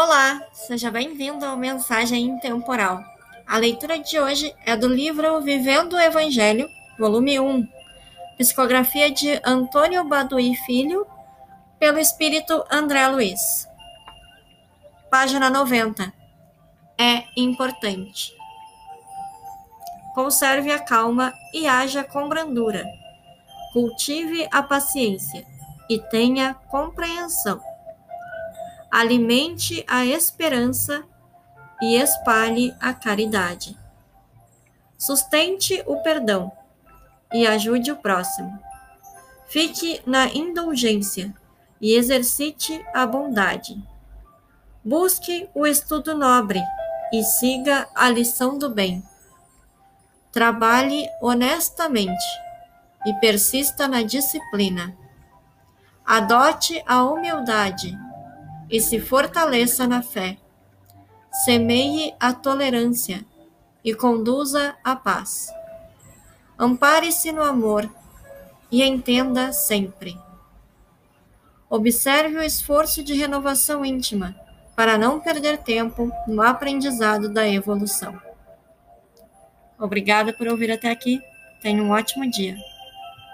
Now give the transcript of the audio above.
Olá, seja bem-vindo ao Mensagem Intemporal. A leitura de hoje é do livro Vivendo o Evangelho, volume 1, psicografia de Antônio Baduí Filho, pelo espírito André Luiz. Página 90. É importante. Conserve a calma e haja com brandura. Cultive a paciência e tenha compreensão alimente a esperança e espalhe a caridade. Sustente o perdão e ajude o próximo. Fique na indulgência e exercite a bondade. Busque o estudo nobre e siga a lição do bem. Trabalhe honestamente e persista na disciplina. Adote a humildade e se fortaleça na fé. Semeie a tolerância e conduza a paz. Ampare-se no amor e entenda sempre. Observe o esforço de renovação íntima para não perder tempo no aprendizado da evolução. Obrigada por ouvir até aqui. Tenha um ótimo dia.